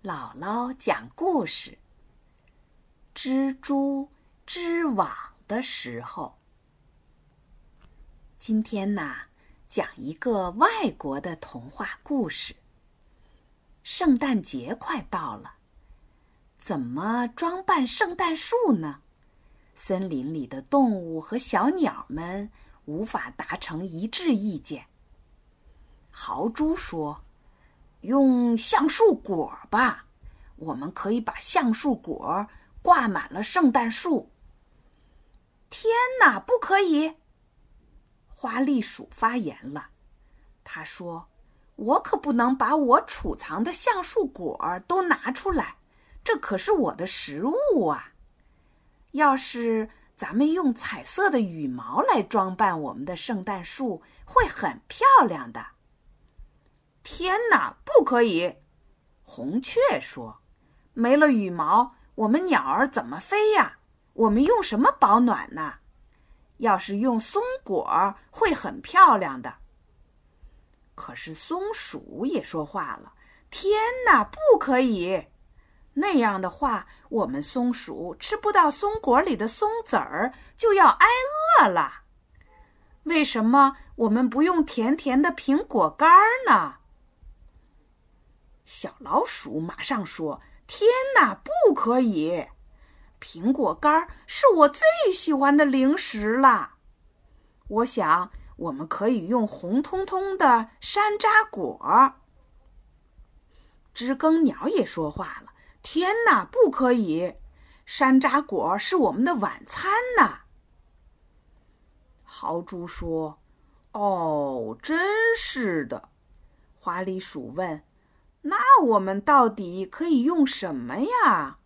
姥姥讲故事：蜘蛛织网的时候。今天呢，讲一个外国的童话故事。圣诞节快到了，怎么装扮圣诞树呢？森林里的动物和小鸟们无法达成一致意见。豪猪说。用橡树果吧，我们可以把橡树果挂满了圣诞树。天哪，不可以！花栗鼠发言了，他说：“我可不能把我储藏的橡树果都拿出来，这可是我的食物啊！要是咱们用彩色的羽毛来装扮我们的圣诞树，会很漂亮的。”天哪，不可以！红雀说：“没了羽毛，我们鸟儿怎么飞呀？我们用什么保暖呢？要是用松果，会很漂亮的。”可是松鼠也说话了：“天哪，不可以！那样的话，我们松鼠吃不到松果里的松子儿，就要挨饿了。为什么我们不用甜甜的苹果干儿呢？”小老鼠马上说：“天哪，不可以！苹果干是我最喜欢的零食了。我想我们可以用红彤彤的山楂果。”知更鸟也说话了：“天哪，不可以！山楂果是我们的晚餐呢。”豪猪说：“哦，真是的。”花栗鼠问。那我们到底可以用什么呀？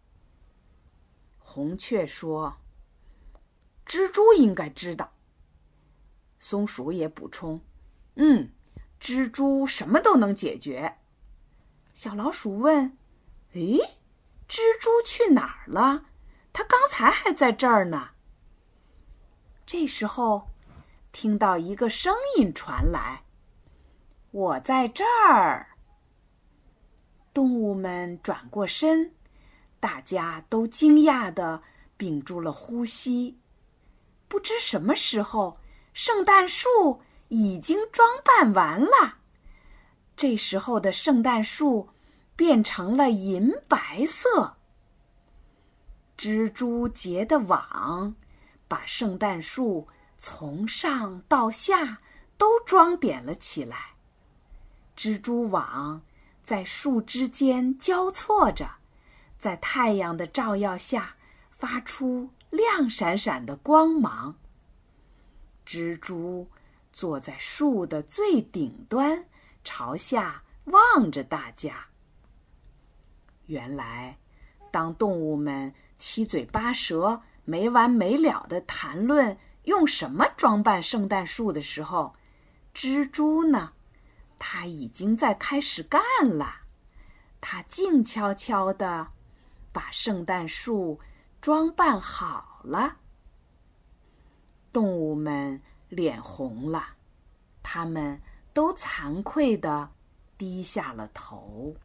红雀说：“蜘蛛应该知道。”松鼠也补充：“嗯，蜘蛛什么都能解决。”小老鼠问：“诶，蜘蛛去哪儿了？它刚才还在这儿呢。”这时候，听到一个声音传来：“我在这儿。”动物们转过身，大家都惊讶的屏住了呼吸。不知什么时候，圣诞树已经装扮完了。这时候的圣诞树变成了银白色。蜘蛛结的网把圣诞树从上到下都装点了起来。蜘蛛网。在树枝间交错着，在太阳的照耀下发出亮闪闪的光芒。蜘蛛坐在树的最顶端，朝下望着大家。原来，当动物们七嘴八舌、没完没了的谈论用什么装扮圣诞树的时候，蜘蛛呢？他已经在开始干了，他静悄悄的把圣诞树装扮好了。动物们脸红了，他们都惭愧的低下了头。